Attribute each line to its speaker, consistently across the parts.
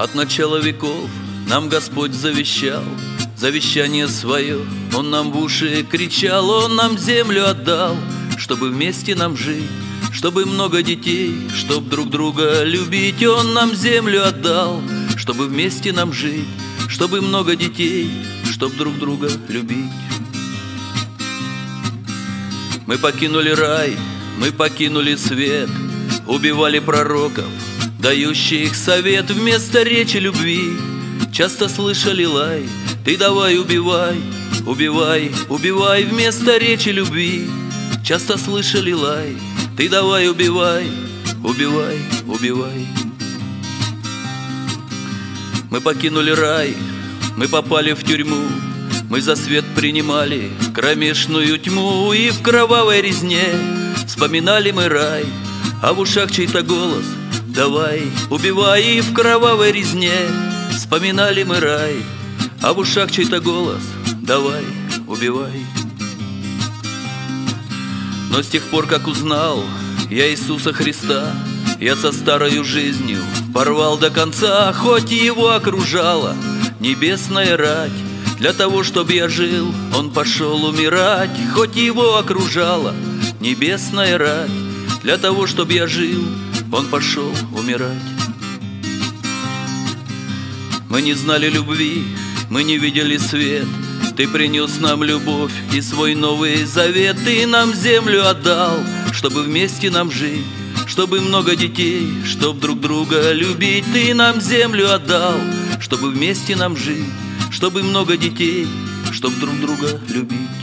Speaker 1: От начала веков нам Господь завещал Завещание свое. Он нам в уши кричал Он нам землю отдал Чтобы вместе нам жить Чтобы много детей Чтоб друг друга любить. Он нам землю отдал Чтобы вместе нам жить Чтобы много детей Чтоб друг друга любить. Мы покинули рай Мы покинули свет Убивали пророков дающих совет вместо речи любви. Часто слышали лай, ты давай убивай, убивай, убивай вместо речи любви. Часто слышали лай, ты давай убивай, убивай, убивай Мы покинули рай, мы попали в тюрьму Мы за свет принимали кромешную тьму. И в кровавой резне вспоминали мы рай А в ушах чей-то голос – Давай, убивай и в кровавой резне. Вспоминали мы рай А в ушах чей-то голос. Давай, убивай. Но с тех пор, как узнал Я Иисуса Христа Я со старою жизнью Порвал до конца Хоть его окружала Небесная рать. Для того, чтобы я жил Он пошел умирать Хоть его окружала Небесная рать. Для того, чтобы я жил он пошел умирать. Мы не знали любви, мы не видели свет, Ты принес нам любовь и свой новый завет, Ты нам землю отдал, чтобы вместе нам жить, чтобы много детей, чтоб друг друга любить, Ты нам землю отдал, чтобы вместе нам жить, чтобы много детей, чтоб друг друга любить.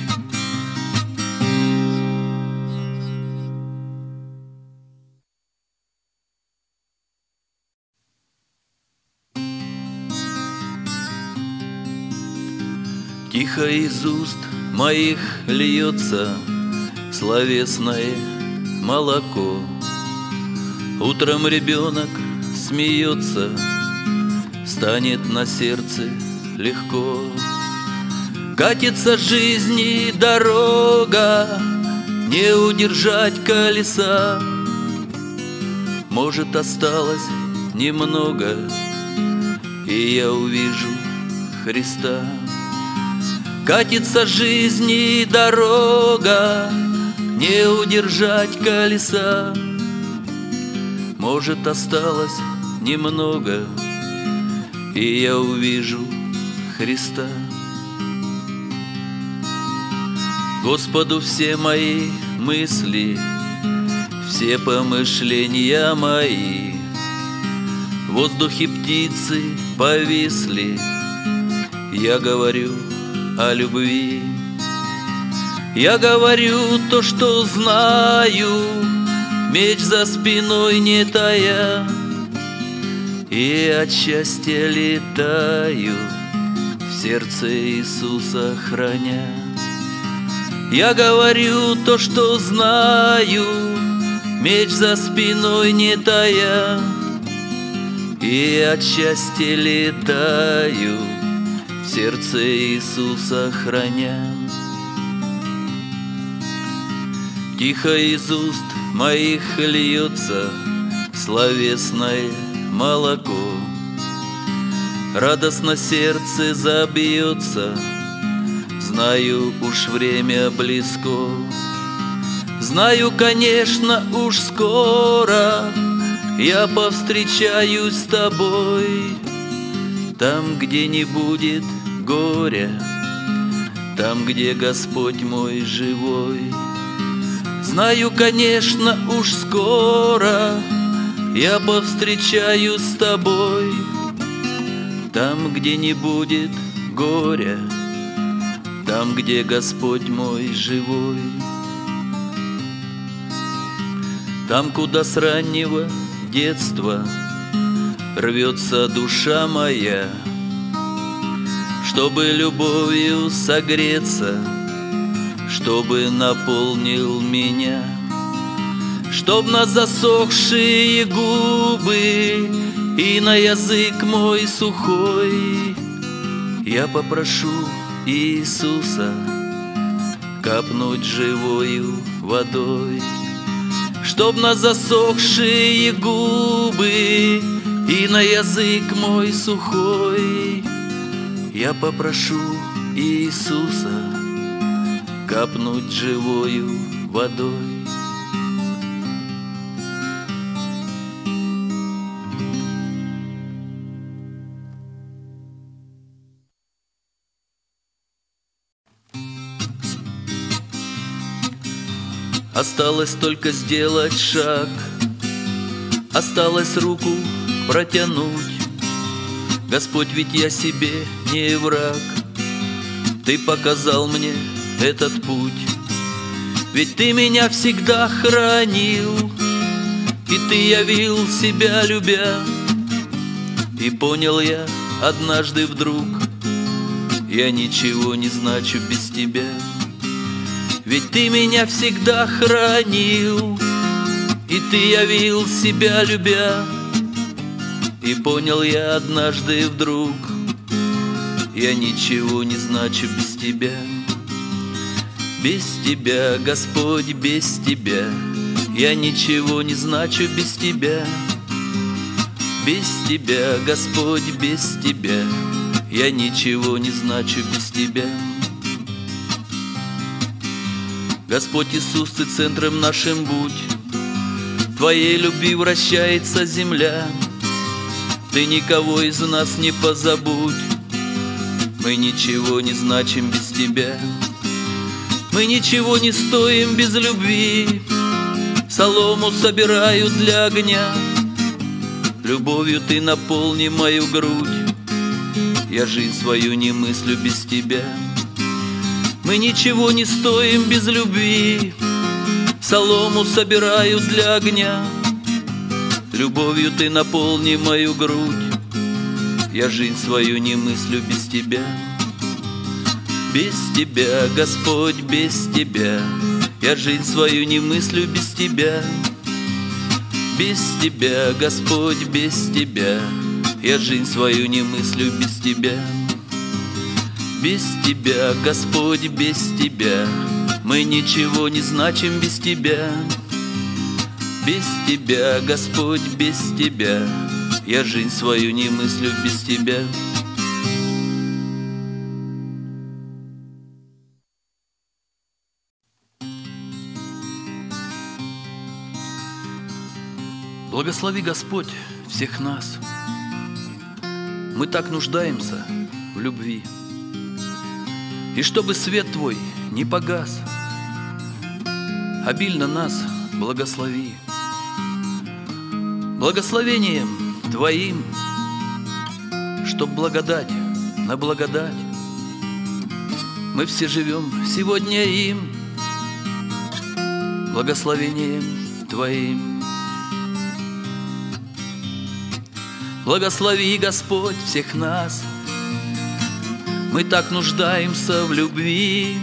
Speaker 1: Тихо из уст моих льется словесное молоко. Утром ребенок смеется, станет на сердце легко. Катится жизни дорога, не удержать колеса. Может, осталось немного, и я увижу Христа. Катится жизни дорога, не удержать колеса. Может, осталось немного, и я увижу Христа. Господу все мои мысли, все помышления мои, В воздухе птицы повисли, я говорю — о любви. Я говорю то, что знаю, меч за спиной не тая, И от счастья летаю, в сердце Иисуса храня. Я говорю то, что знаю, меч за спиной не тая, И от счастья летаю, сердце Иисуса храня. Тихо из уст моих льется словесное молоко. Радостно сердце забьется, Знаю, уж время близко. Знаю, конечно, уж скоро Я повстречаюсь с тобой Там, где не будет горя, Там, где Господь мой живой. Знаю, конечно, уж скоро Я повстречаюсь с тобой, Там, где не будет горя, Там, где Господь мой живой. Там, куда с раннего детства Рвется душа моя — чтобы любовью согреться, чтобы наполнил меня, чтоб на засохшие губы и на язык мой сухой я попрошу Иисуса капнуть живою водой, чтоб на засохшие губы И на язык мой сухой Я попрошу Иисуса Капнуть живою водой. Осталось только сделать шаг Осталось руку протянуть Господь, ведь я себе не враг. Ты показал мне этот путь. Ведь Ты меня всегда хранил И Ты явил себя любя. И понял я однажды вдруг Я ничего не значу без Тебя. Ведь ты меня всегда хранил, И ты явил себя любя. И понял я однажды вдруг, Я ничего не значу без тебя. Без тебя, Господь, без тебя, Я ничего не значу без тебя. Без тебя, Господь, без тебя, Я ничего не значу без тебя. Господь Иисус, Ты центром нашим будь, Твоей любви вращается земля, Ты никого из нас не позабудь, Мы ничего не значим без Тебя, Мы ничего не стоим без любви, Солому собираю для огня, Любовью Ты наполни мою грудь, Я жизнь свою не мыслю без Тебя. Мы ничего не стоим без любви. Солому собираю для огня Любовью ты наполни мою грудь. Я жизнь свою не мыслю без тебя. Без тебя, Господь, без тебя. Я жизнь свою не мыслю без тебя. Без тебя, Господь, без тебя. Я жизнь свою не мыслю без тебя. Без Тебя, Господь, без Тебя. Мы ничего не значим без Тебя Без Тебя, Господь, без Тебя Я жизнь свою не мыслю без Тебя Благослови Господь всех нас. Мы так нуждаемся в любви. И чтобы свет Твой не погас, Обильно нас благослови. Благословением Твоим, Чтоб благодать на благодать, Мы все живем сегодня им, Благословением Твоим. Благослови, Господь, всех нас – мы так нуждаемся в любви,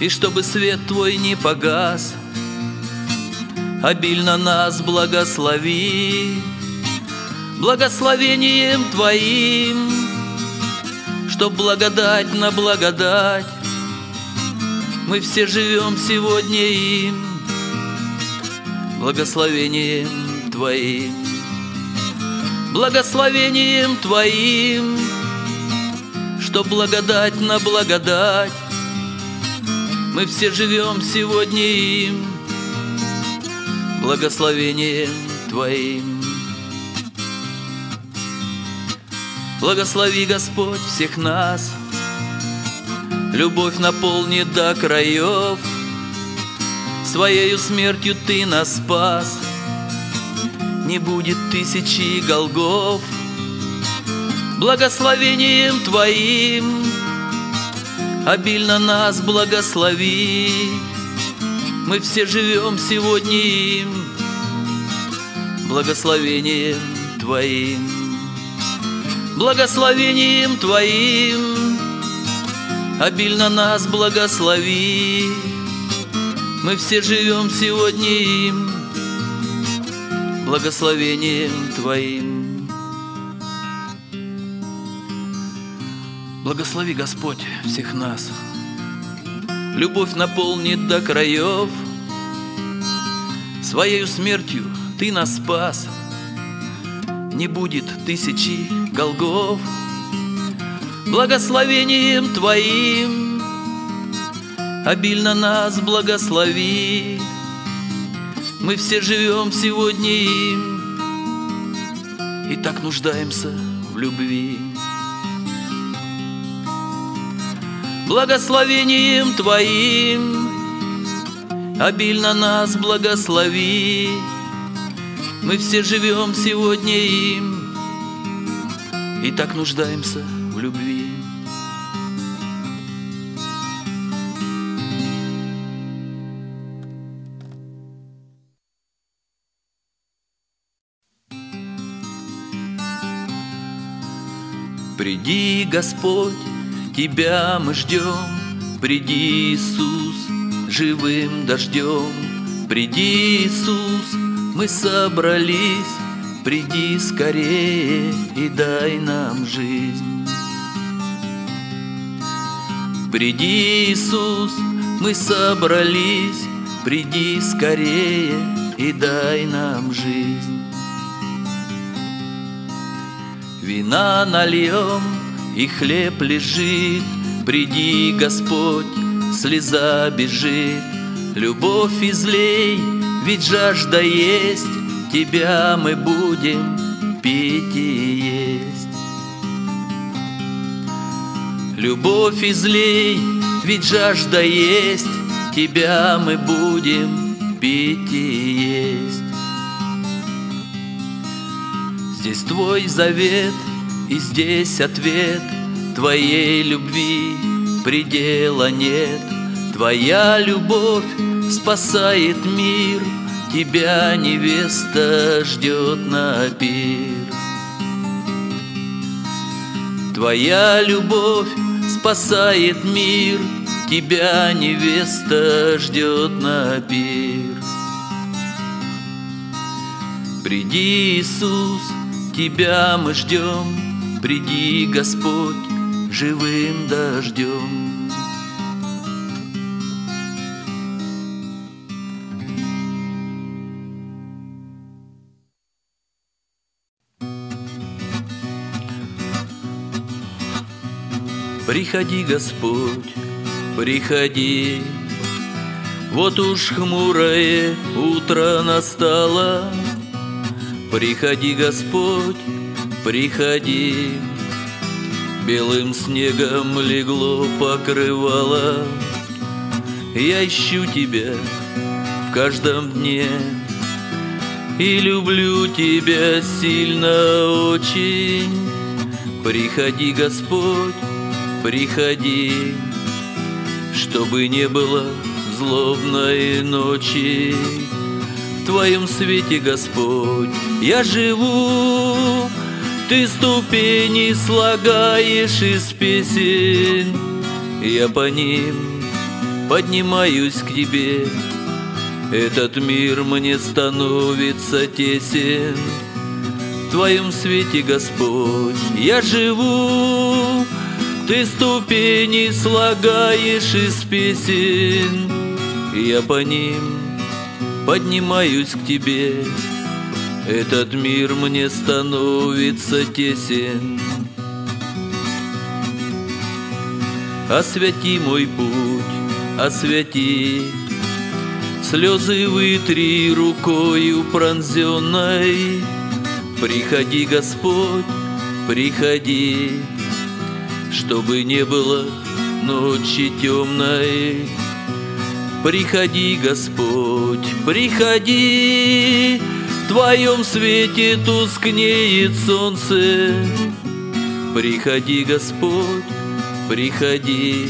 Speaker 1: И чтобы свет Твой не погас, Обильно нас благослови, Благословением Твоим, Чтоб благодать на благодать, Мы все живем сегодня им, Благословением Твоим, Благословением Твоим, что благодать на благодать. Мы все живем сегодня им Благословением Твоим. Благослови, Господь, всех нас. Любовь наполнит до краев. Своею смертью Ты нас спас. Не будет тысячи голгов – благословением Твоим Обильно нас благослови Мы все живем сегодня им. Благословением Твоим. Благословением Твоим. Обильно нас благослови. Мы все живем сегодня им. Благословением Твоим. Благослови, Господь, всех нас. Любовь наполнит до краев. Своею смертью Ты нас спас. не будет тысячи голгов. Благословением Твоим обильно нас благослови. Мы все живем сегодня им и так нуждаемся в любви. Благословением Твоим обильно нас благослови. Мы все живем сегодня им и так нуждаемся в любви. Приди, Господь, Тебя мы ждем, Приди, Иисус, живым дождем. Приди, Иисус, мы собрались, Приди скорее и дай нам жизнь. Приди, Иисус, мы собрались, Приди скорее и дай нам жизнь. Вина нальем, и хлеб лежит, Приди, Господь, слеза бежит, Любовь излей, ведь жажда есть, Тебя мы будем пить и есть. Любовь излей, ведь жажда есть, Тебя мы будем пить и есть. Здесь Твой завет, и здесь ответ Твоей любви предела нет. Твоя любовь спасает мир, Тебя невеста ждет на пир. Твоя любовь спасает мир, Тебя невеста ждет на пир. Приди, Иисус, Тебя мы ждем, Приди, Господь, живым дождем. Приходи, Господь, приходи, Вот уж хмурое утро настало, Приходи, Господь, приходи, Белым снегом легло покрывало. Я ищу тебя в каждом дне И люблю тебя сильно очень. Приходи, Господь, приходи, Чтобы не было злобной ночи. В Твоем свете, Господь, я живу, Ты ступени слагаешь из песен, Я по ним поднимаюсь к Тебе. Этот мир мне становится тесен, В Твоем свете, Господь, я живу, Ты ступени слагаешь из песен, Я по ним поднимаюсь к тебе. Этот мир мне становится тесен. Освети мой путь, освети, Слезы вытри рукою пронзенной. Приходи, Господь, приходи, Чтобы не было ночи темной. Приходи, Господь, приходи, В Твоем свете тускнеет солнце. Приходи, Господь, приходи,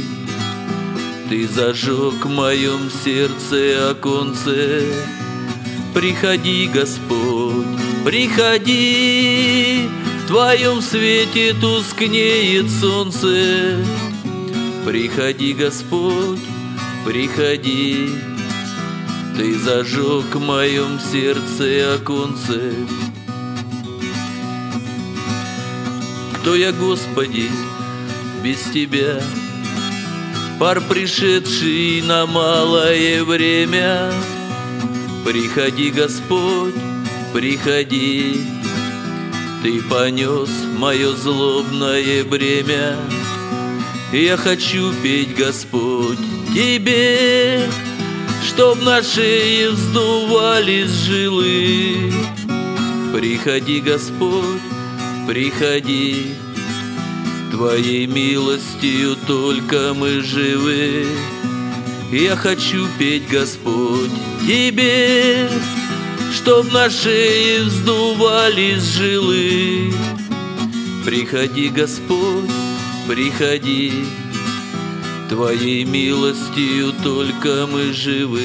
Speaker 1: Ты зажег в моем сердце оконце. Приходи, Господь, приходи, В Твоем свете тускнеет солнце. Приходи, Господь, приходи, Ты зажег в моем сердце оконце. Кто я, Господи, без Тебя? Пар, пришедший на малое время, Приходи, Господь, приходи, Ты понес мое злобное бремя Я хочу петь, Господь, Тебе Чтоб на шее вздувались жилы. Приходи, Господь, приходи. Твоей милостью только мы живы. Я хочу петь, Господь, Тебе Чтоб на шее вздувались жилы. Приходи, Господь, приходи Твоей милостью только мы живы.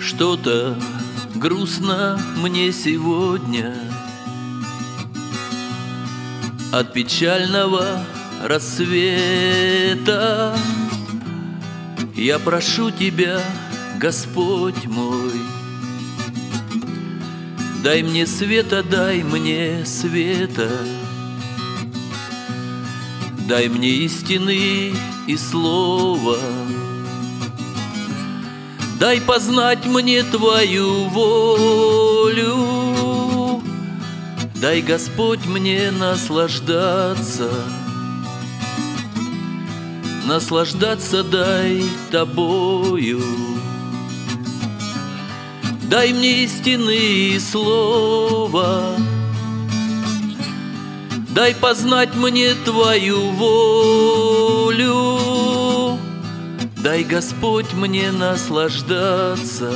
Speaker 1: Что-то грустно мне сегодня От печального рассвета Я прошу Тебя, Господь мой Дай мне света, дай мне света Дай мне истины и слова. Дай познать мне Твою волю. Дай, Господь, мне наслаждаться Наслаждаться дай Тобою. Дай мне истины слова. Дай познать мне Твою волю. Дай, Господь, мне наслаждаться,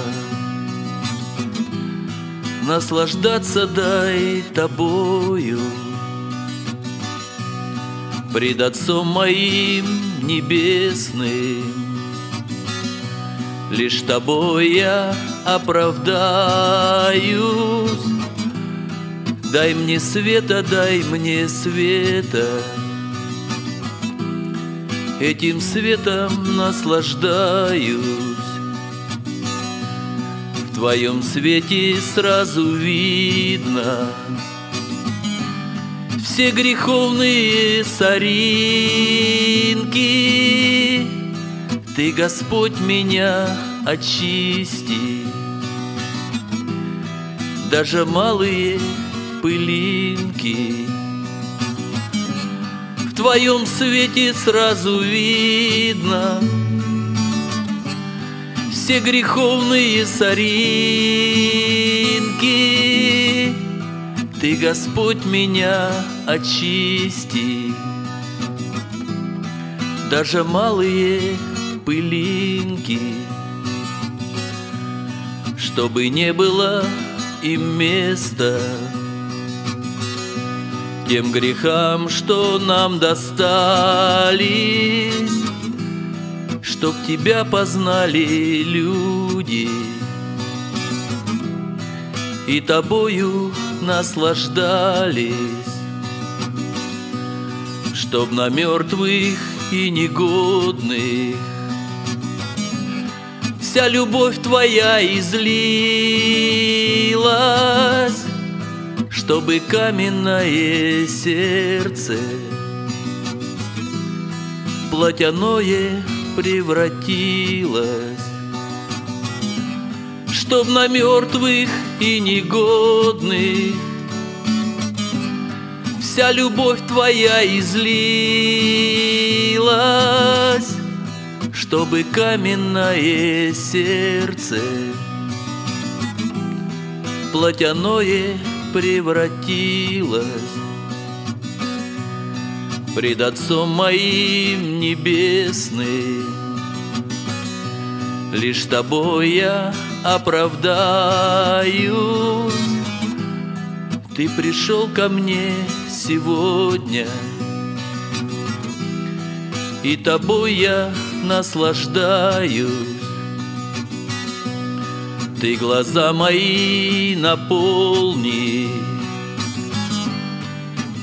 Speaker 1: Наслаждаться дай Тобою. Пред Отцом моим небесным. Лишь Тобой я оправдаюсь. Дай мне света, дай мне света, Этим светом наслаждаюсь. В твоем свете сразу видно Все греховные соринки. Ты, Господь, меня очисти. Даже малые пылинки твоем свете сразу видно. Все греховные соринки Ты, Господь, меня очисти. Даже малые пылинки Чтобы не было им места тем грехам, что нам достались, Чтоб тебя познали люди. И тобою наслаждались, Чтоб на мертвых и негодных Вся любовь твоя излилась чтобы каменное сердце плотяное превратилось, Чтоб на мертвых и негодных. Вся любовь твоя излилась, Чтобы каменное сердце плотяное превратилась Пред Отцом моим небесным. Лишь тобой я оправдаюсь. Ты пришел ко мне сегодня И тобой я наслаждаюсь. Ты глаза мои наполни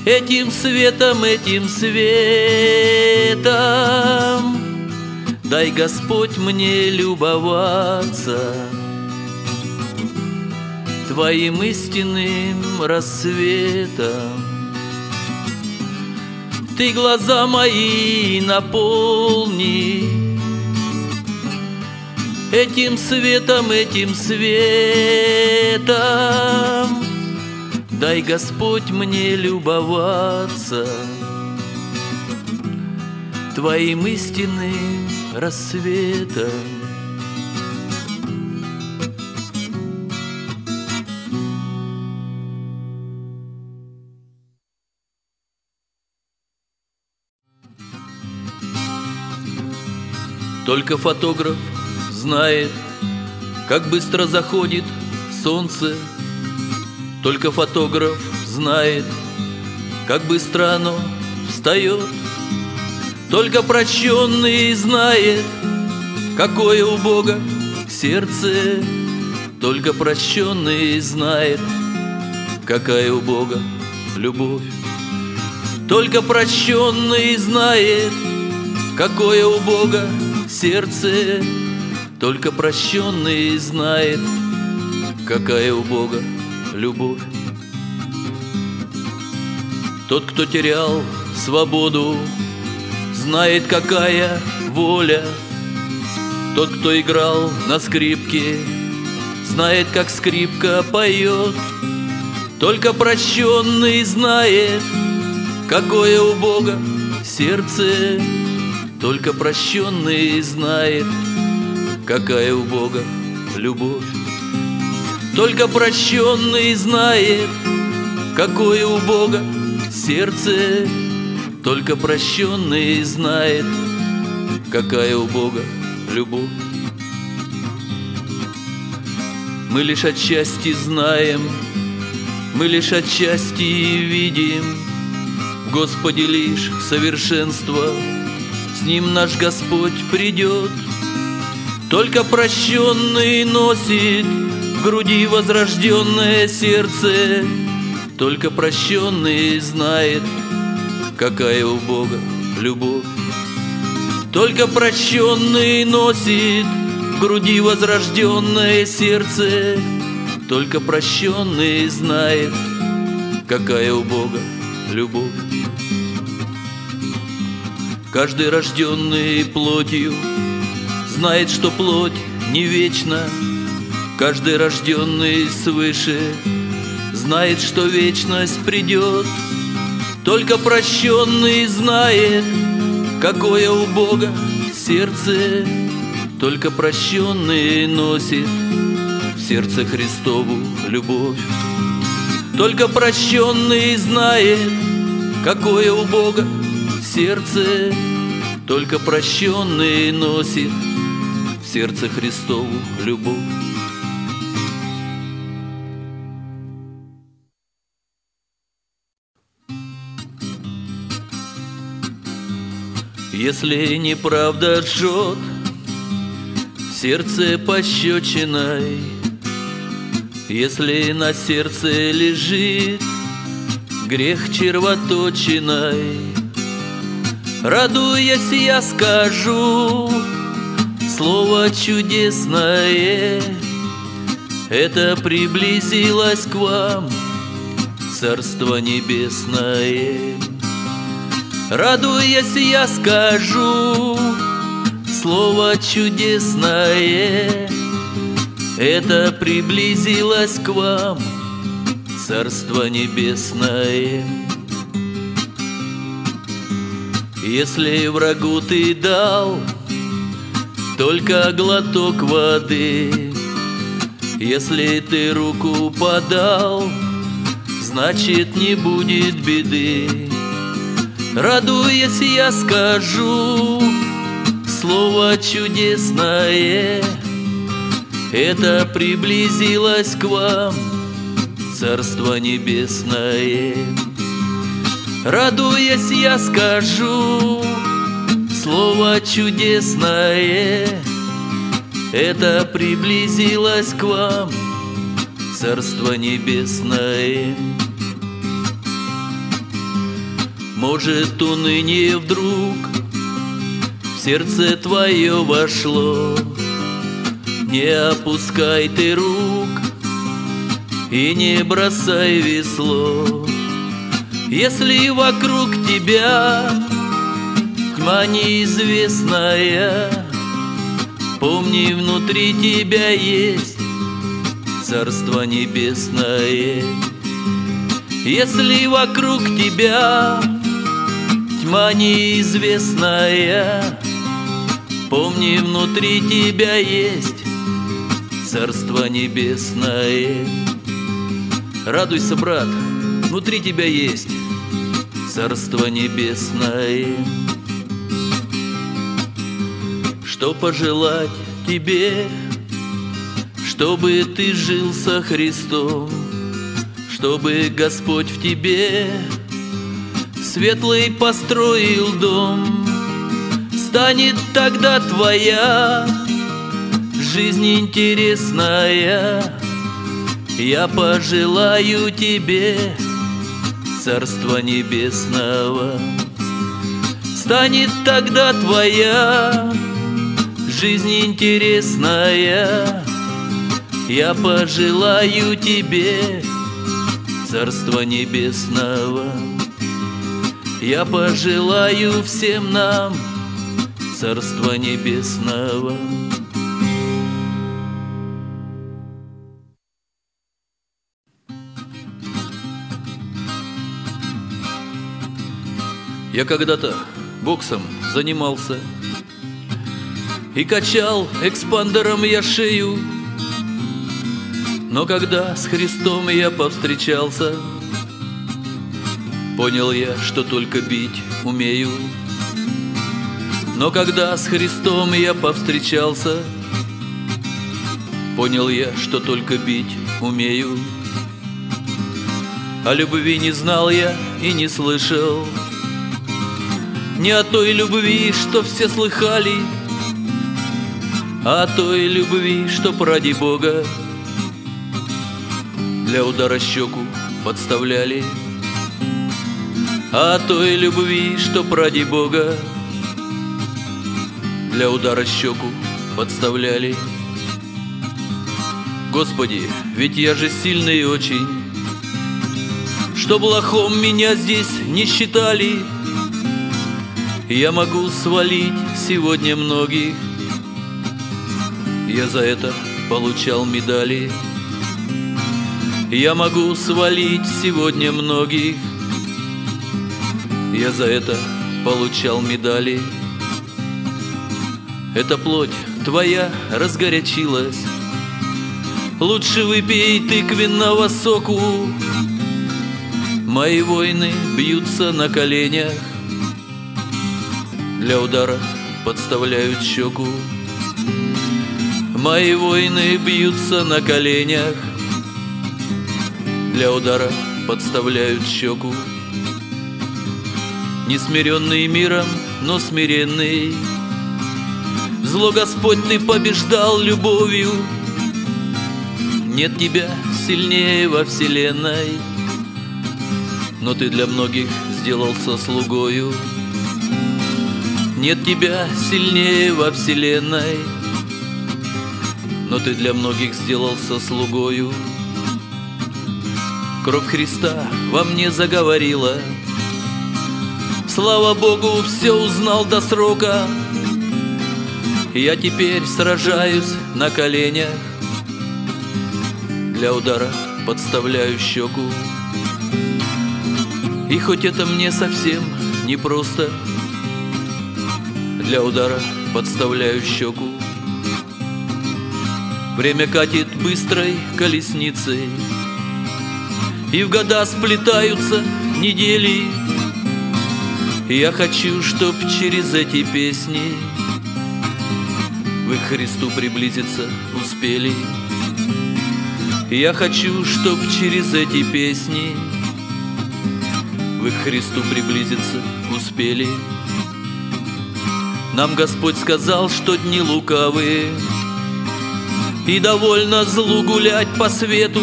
Speaker 1: Этим светом, этим светом. Дай, Господь, мне любоваться Твоим истинным рассветом. Ты глаза мои наполни Этим светом, этим светом. Дай, Господь, мне любоваться Твоим истинным рассветом Только фотограф знает, как быстро заходит солнце. Только фотограф знает, как быстро оно встает. Только прощенный знает, какое у Бога сердце. Только прощенный знает, какая у Бога любовь. Только прощенный знает, какое у Бога сердце. Только прощенный знает, какая у Бога любовь. Тот, кто терял свободу, знает, какая воля. Тот, кто играл на скрипке, знает, как скрипка поет. Только прощенный знает, какое у Бога сердце. Только прощенный знает, какая у Бога любовь. Только прощенный знает, какое у Бога сердце. Только прощенный знает, какая у Бога любовь. Мы лишь отчасти знаем, мы лишь отчасти видим В Господе лишь совершенство, с Ним наш Господь придет — только прощенный носит в груди возрожденное сердце, Только прощенный знает, какая у Бога любовь. Только прощенный носит в груди возрожденное сердце, Только прощенный знает, какая у Бога любовь. Каждый рожденный плотью знает, что плоть не вечна. Каждый рожденный свыше знает, что вечность придет. Только прощенный знает, какое у Бога сердце. Только прощенный носит в сердце Христову любовь. Только прощенный знает, какое у Бога сердце. Только прощенный носит сердце Христову любовь. Если неправда жжет сердце пощечиной, Если на сердце лежит грех червоточиной, Радуясь, я скажу, слово чудесное. Это приблизилось к вам Царство небесное. Радуясь, я скажу Слово чудесное. Это приблизилось к вам Царство небесное Если врагу ты дал только глоток воды. Если ты руку подал, значит не будет беды. Радуясь, я скажу слово чудесное. Это приблизилось к вам, Царство Небесное. Радуясь, я скажу слово чудесное. Это приблизилось к вам Царство Небесное. Может, уныние вдруг В сердце твое вошло? Не опускай ты рук И не бросай весло Если вокруг тебя тьма неизвестная Помни, внутри тебя есть Царство Небесное. Если вокруг тебя тьма неизвестная Помни, внутри тебя есть Царство Небесное. Радуйся, брат, внутри тебя есть Царство Небесное. Что пожелать тебе, чтобы ты жил со Христом, Чтобы Господь в тебе светлый построил дом, Станет тогда твоя жизнь интересная, Я пожелаю тебе Царства Небесного. Станет тогда твоя жизнь интересная, Я пожелаю тебе Царства Небесного. Я пожелаю всем нам Царства Небесного. Я когда-то боксом занимался И качал экспандером я шею. Но когда с Христом я повстречался Понял я, что только бить умею. Но когда с Христом я повстречался Понял я, что только бить умею. О любви не знал я и не слышал не о той любви, что все слыхали, А о той любви, что ради Бога Для удара щеку подставляли, А о той любви, что ради Бога Для удара щеку подставляли. Господи, ведь я же сильный очень, Чтоб лохом меня здесь не считали, я могу свалить сегодня многих. Я за это получал медали. Я могу свалить сегодня многих. Я за это получал медали. Эта плоть твоя разгорячилась. Лучше выпей тыквенного соку. Мои воины бьются на коленях для удара подставляют щеку. Мои воины бьются на коленях Для удара подставляют щеку. Несмиренный миром, но смиренный. Зло Господь ты побеждал любовью. Нет тебя сильнее во вселенной. Но ты для многих сделался слугою нет тебя сильнее во вселенной. Но ты для многих сделался слугою. Кровь Христа во мне заговорила. Слава Богу, все узнал до срока. Я теперь сражаюсь на коленях Для удара подставляю щеку И хоть это мне совсем непросто просто для удара подставляю щеку. Время катит быстрой колесницей И в года сплетаются недели. Я хочу, чтоб через эти песни Вы к Христу приблизиться успели. Я хочу, чтоб через эти песни Вы к Христу приблизиться успели нам Господь сказал, что дни лукавые И довольно злу гулять по свету.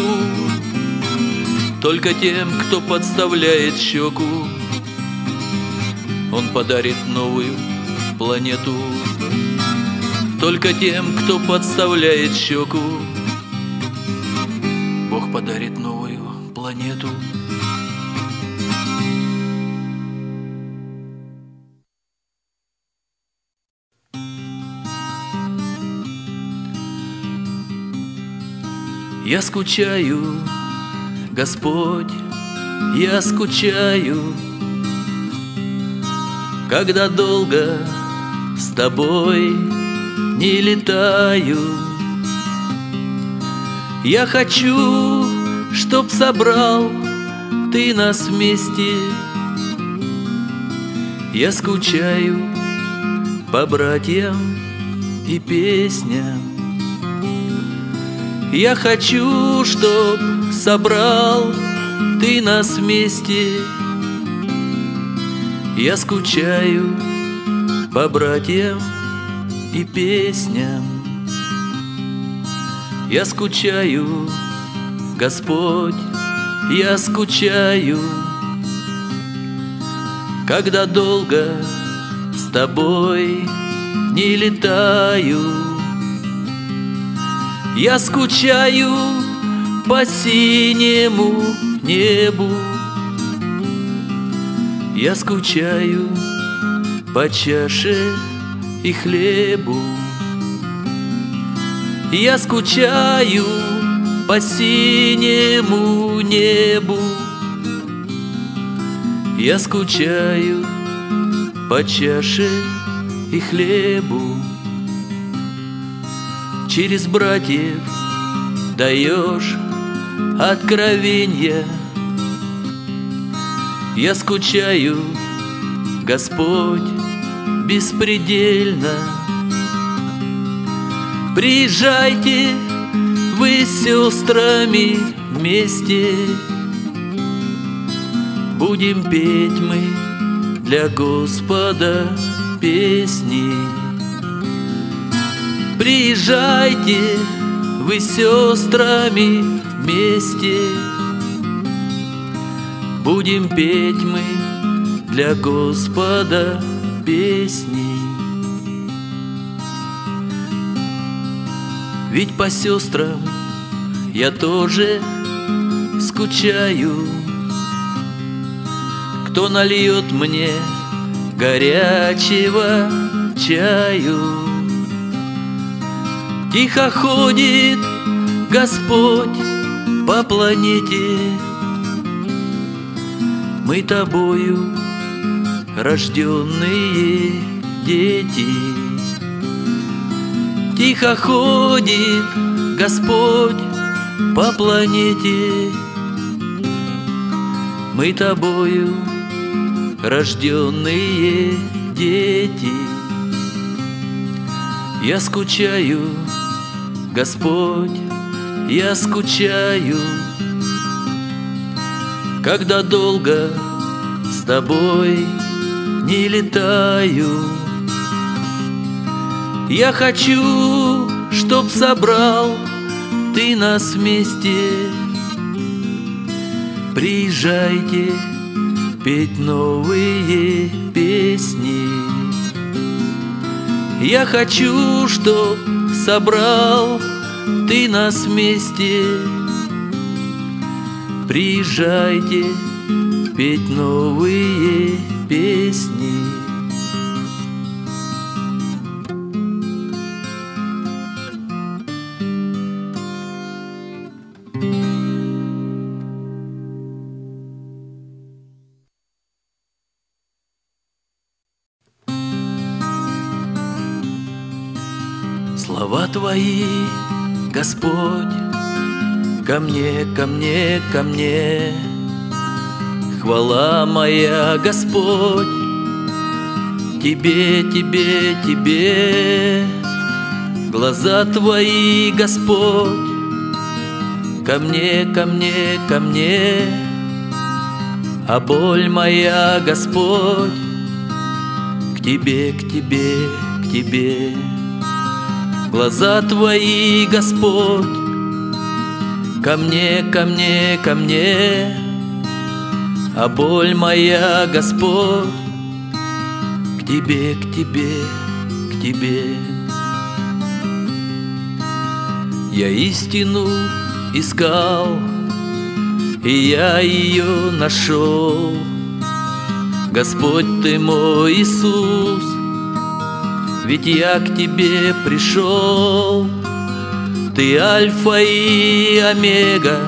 Speaker 1: Только тем, кто подставляет щеку Он подарит новую планету. Только тем, кто подставляет щеку Бог подарит новую планету Я скучаю, Господь, я скучаю, Когда долго с тобой не летаю. Я хочу, чтоб собрал ты нас вместе. Я скучаю по братьям и песням. Я хочу, чтоб собрал ты нас вместе. Я скучаю по братьям и песням. Я скучаю, Господь, я скучаю, Когда долго с тобой не летаю. Я скучаю по синему небу, Я скучаю по чаше и хлебу. Я скучаю по синему небу. Я скучаю по чаше и хлебу Через братьев даешь откровенья Я скучаю, Господь, беспредельно. Приезжайте вы с сестрами вместе. Будем петь мы для Господа песни Приезжайте вы сестрами вместе. Будем петь мы для Господа песни. Ведь по сестрам я тоже скучаю. Кто нальет мне горячего чаю Тихо ходит Господь по планете. Мы тобою рожденные дети. Тихо ходит Господь по планете. Мы тобою рожденные дети. Я скучаю, Господь, я скучаю Когда долго с тобой не летаю я хочу, чтоб собрал ты нас вместе. Приезжайте петь новые песни. Я хочу, чтоб собрал ты нас вместе. Приезжайте петь новые песни. Господь, ко мне, ко мне, ко мне. Хвала моя, Господь, Тебе, Тебе, Тебе. Глаза Твои, Господь, ко мне, ко мне, ко мне. А боль моя, Господь, к Тебе, к Тебе, к Тебе глаза Твои, Господь, ко мне, ко мне, ко мне, а боль моя, Господь, к Тебе, к Тебе, к Тебе. Я истину искал, и я ее нашел. Господь Ты мой Иисус, ведь я к тебе пришел, Ты альфа и омега.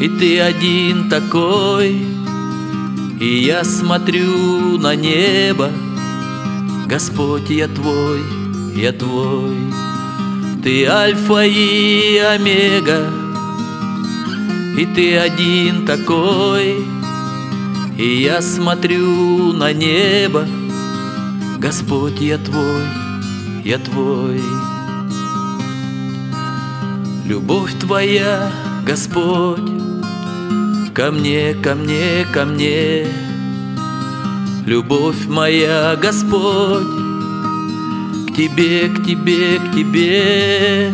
Speaker 1: И ты один такой. И я смотрю на небо. Господь, я твой, я твой. Ты альфа и омега. И ты один такой. И я смотрю на небо Господь, я твой, я твой Любовь твоя, Господь, ко мне, ко мне, ко мне. Любовь моя, Господь, к тебе, к тебе, к тебе.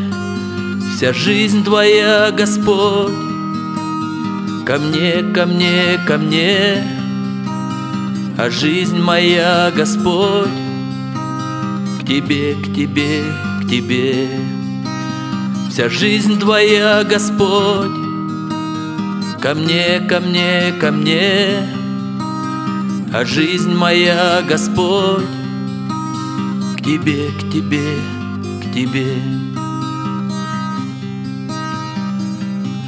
Speaker 1: Вся жизнь твоя, Господь, ко мне, ко мне, ко мне. А жизнь моя, Господь, к тебе, к тебе, к тебе. Вся жизнь твоя, Господь, ко мне, ко мне, ко мне. А жизнь моя, Господь, к тебе, к тебе, к тебе.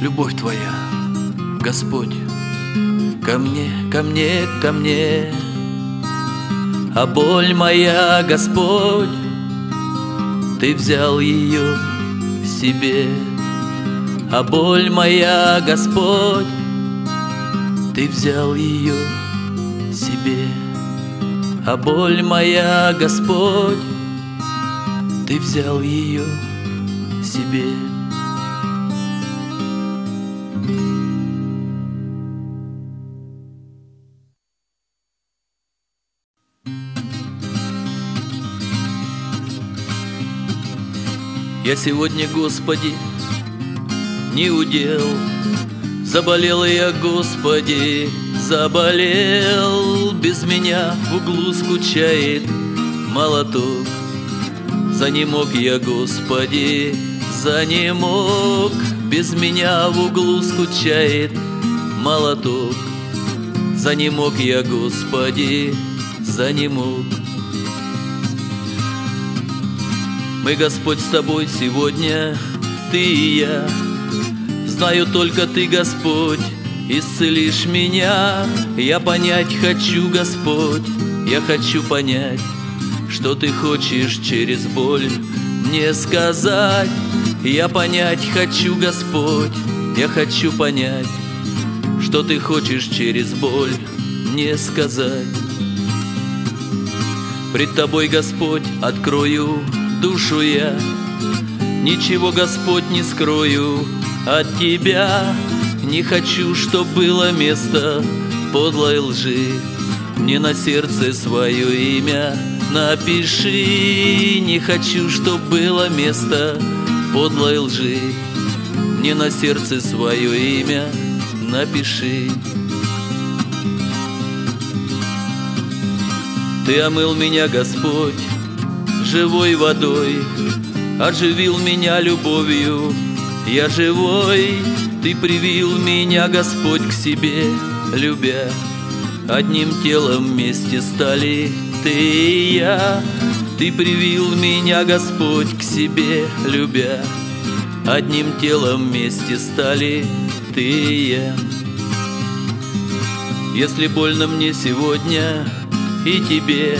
Speaker 1: Любовь твоя, Господь, ко мне, ко мне, ко мне. А боль моя, Господь, Ты взял ее себе. А боль моя, Господь, Ты взял ее себе. А боль моя, Господь, Ты взял ее себе. Я сегодня, Господи, не удел. Заболел я, Господи, заболел. Без меня в углу скучает молоток. За не мог я, Господи, за не мог Без меня в углу скучает молоток. За не мог я, Господи, за не мог Мы, Господь, с тобой сегодня, ты и я. Знаю только ты, Господь, исцелишь меня. Я понять хочу, Господь, я хочу понять, что ты хочешь через боль мне сказать. Я понять хочу, Господь, я хочу понять, что ты хочешь через боль мне сказать. Пред тобой, Господь, открою душу я. Ничего, Господь, не скрою от Тебя. Не хочу, чтоб было место подлой лжи. Мне на сердце свое имя напиши. Не хочу, чтоб было место подлой лжи. Мне на сердце свое имя напиши. Ты омыл меня, Господь, живой водой Оживил меня любовью, я живой Ты привил меня, Господь, к себе, любя. Одним телом вместе стали ты и я. Ты привил меня, Господь, к себе, любя. Одним телом вместе стали ты и я. Если больно мне сегодня и тебе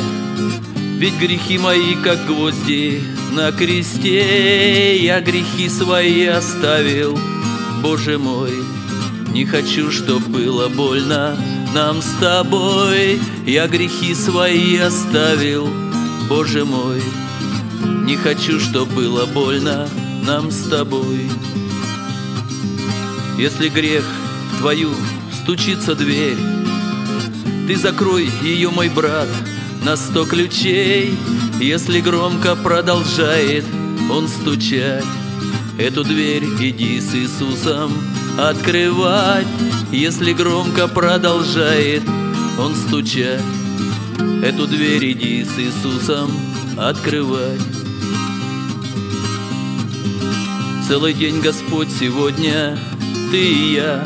Speaker 1: ведь грехи мои, как гвозди на кресте Я грехи свои оставил, Боже мой Не хочу, чтоб было больно нам с тобой. Я грехи свои оставил, Боже мой Не хочу, чтоб было больно нам с тобой. Если грех в твою стучится дверь Ты закрой ее, мой брат, на сто ключей. Если громко продолжает он стучать Эту дверь иди с Иисусом открывать. Если громко продолжает он стучать Эту дверь иди с Иисусом открывать. Целый день, Господь, сегодня ты и я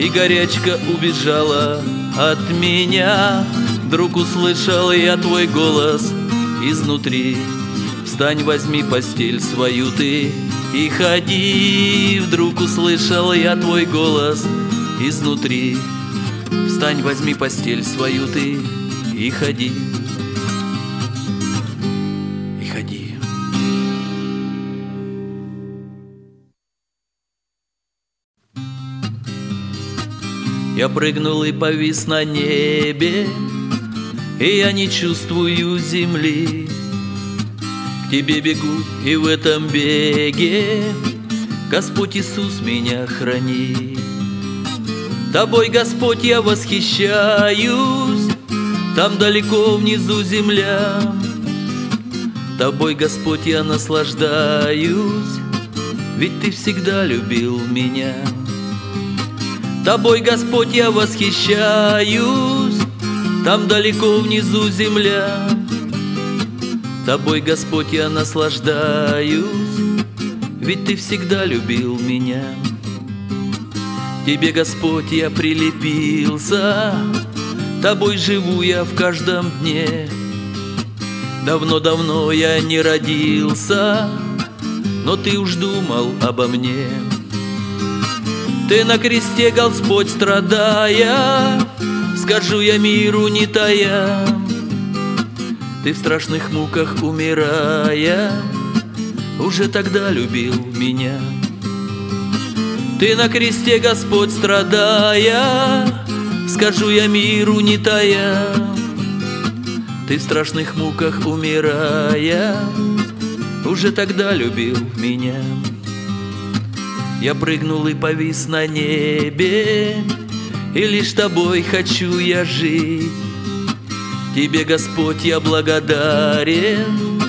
Speaker 1: И горячка убежала от меня Вдруг услышал я твой голос изнутри. Встань, возьми постель свою ты и ходи. Вдруг услышал я твой голос изнутри. Встань, возьми постель свою ты и ходи. И ходи. Я прыгнул и повис на небе И я не чувствую земли. К тебе бегу и в этом беге. Господь Иисус меня храни. Тобой, Господь, я восхищаюсь. Там далеко внизу земля. Тобой, Господь, я наслаждаюсь. Ведь Ты всегда любил меня. Тобой, Господь, я восхищаюсь Там далеко внизу земля Тобой, Господь, я наслаждаюсь Ведь Ты всегда любил меня Тебе, Господь, я прилепился, Тобой живу я в каждом дне. Давно-давно я не родился, Но Ты уж думал обо мне. Ты на кресте, Господь, страдая, Скажу я миру не тая, Ты в страшных муках умирая, Уже тогда любил меня. Ты на кресте, Господь, страдая, Скажу я миру не тая, Ты в страшных муках умирая, Уже тогда любил меня. Я прыгнул и повис на небе, И лишь тобой хочу я жить. Тебе, Господь, я благодарен,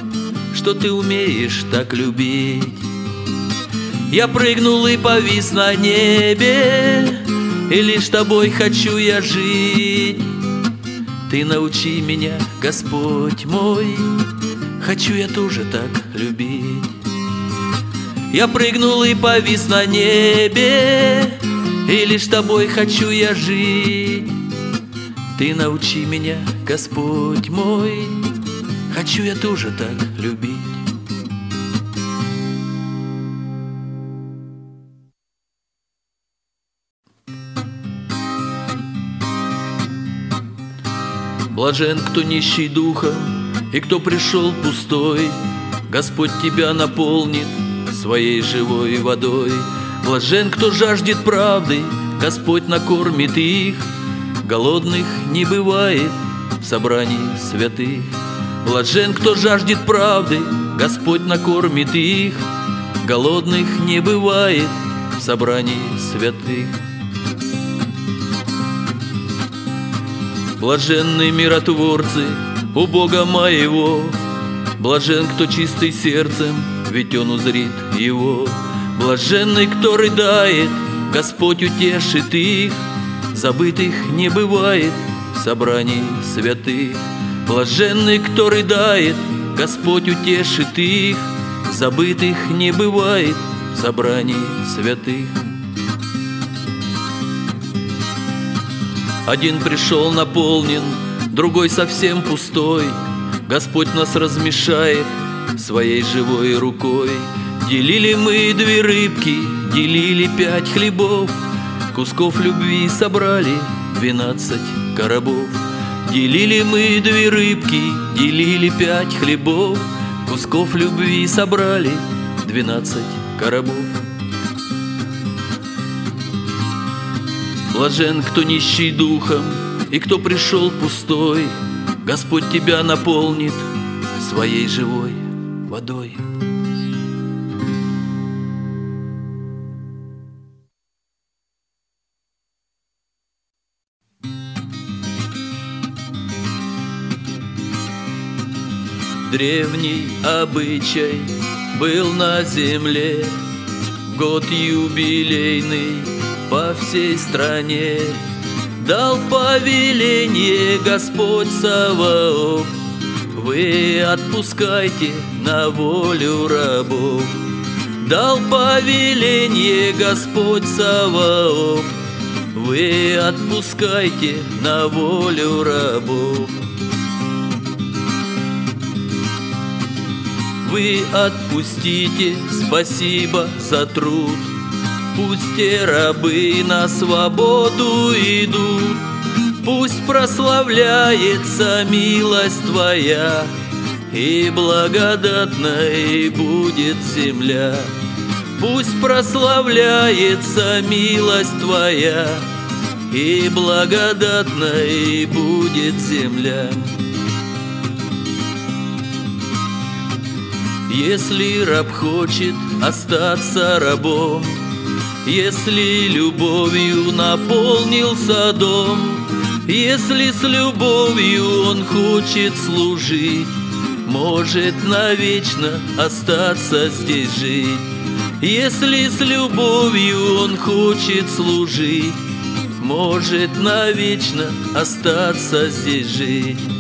Speaker 1: Что ты умеешь так любить. Я прыгнул и повис на небе, И лишь тобой хочу я жить. Ты научи меня, Господь мой, Хочу я тоже так любить. Я прыгнул и повис на небе, И лишь тобой хочу я жить. Ты научи меня, Господь мой, Хочу я тоже так любить. Блажен, кто нищий духом и кто пришел пустой, Господь тебя наполнит своей живой водой. Блажен, кто жаждет правды, Господь накормит их, Голодных не бывает в собрании святых. Блажен, кто жаждет правды, Господь накормит их, Голодных не бывает в собрании святых. Блаженны миротворцы у Бога моего, Блажен, кто чистый сердцем, ведь он узрит его. Блаженный, кто рыдает, Господь утешит их, Забытых не бывает в собрании святых. Блаженный, кто рыдает, Господь утешит их, Забытых не бывает в собрании святых. Один пришел наполнен, другой совсем пустой. Господь нас размешает своей живой рукой. Делили мы две рыбки, делили пять хлебов, Кусков любви собрали двенадцать коробов. Делили мы две рыбки, делили пять хлебов, Кусков любви собрали двенадцать коробов. Блажен, кто нищий духом и кто пришел пустой, Господь тебя наполнит своей живой водой. Древний обычай был на земле. Год юбилейный по всей стране Дал повеление Господь Саваоф. Вы отпускайте на волю рабов Дал повеление Господь Саваоф. Вы отпускайте на волю рабов Вы отпустите, спасибо за труд. Пусть те рабы на свободу идут. Пусть прославляется милость Твоя И благодатной будет земля. Пусть прославляется милость Твоя И благодатной будет земля Если раб хочет остаться рабом Если любовью наполнился дом Если с любовью он хочет служить Может навечно остаться здесь жить. Если с любовью он хочет служить Может навечно остаться здесь жить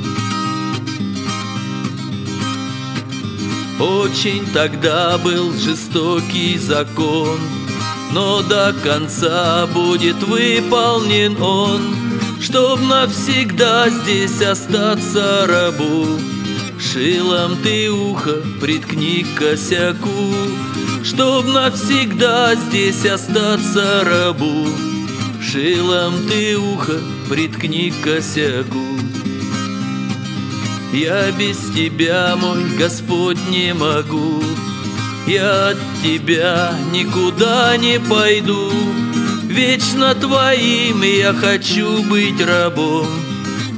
Speaker 1: Очень тогда был жестокий закон, Но до конца будет выполнен он, Чтоб навсегда здесь остаться рабу. Шилом ты ухо приткни к косяку, Чтоб навсегда здесь остаться рабу. Шилом ты ухо приткни к косяку. Я без тебя, мой Господь, не могу. Я от тебя никуда не пойду. Вечно твоим я хочу быть рабом.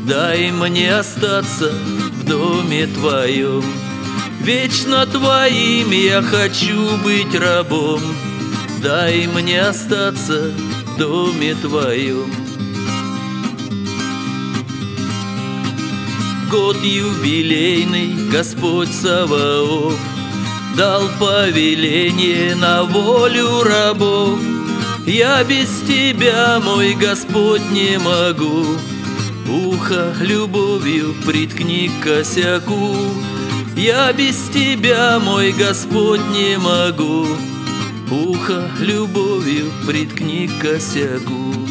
Speaker 1: Дай мне остаться в доме твоем. Вечно твоим я хочу быть рабом. Дай мне остаться в доме твоем год юбилейный Господь Саваоф Дал повеление на волю рабов. Я без тебя, мой Господь, не могу. Ухо любовью приткни к косяку. Я без тебя, мой Господь, не могу. Ухо любовью приткни к косяку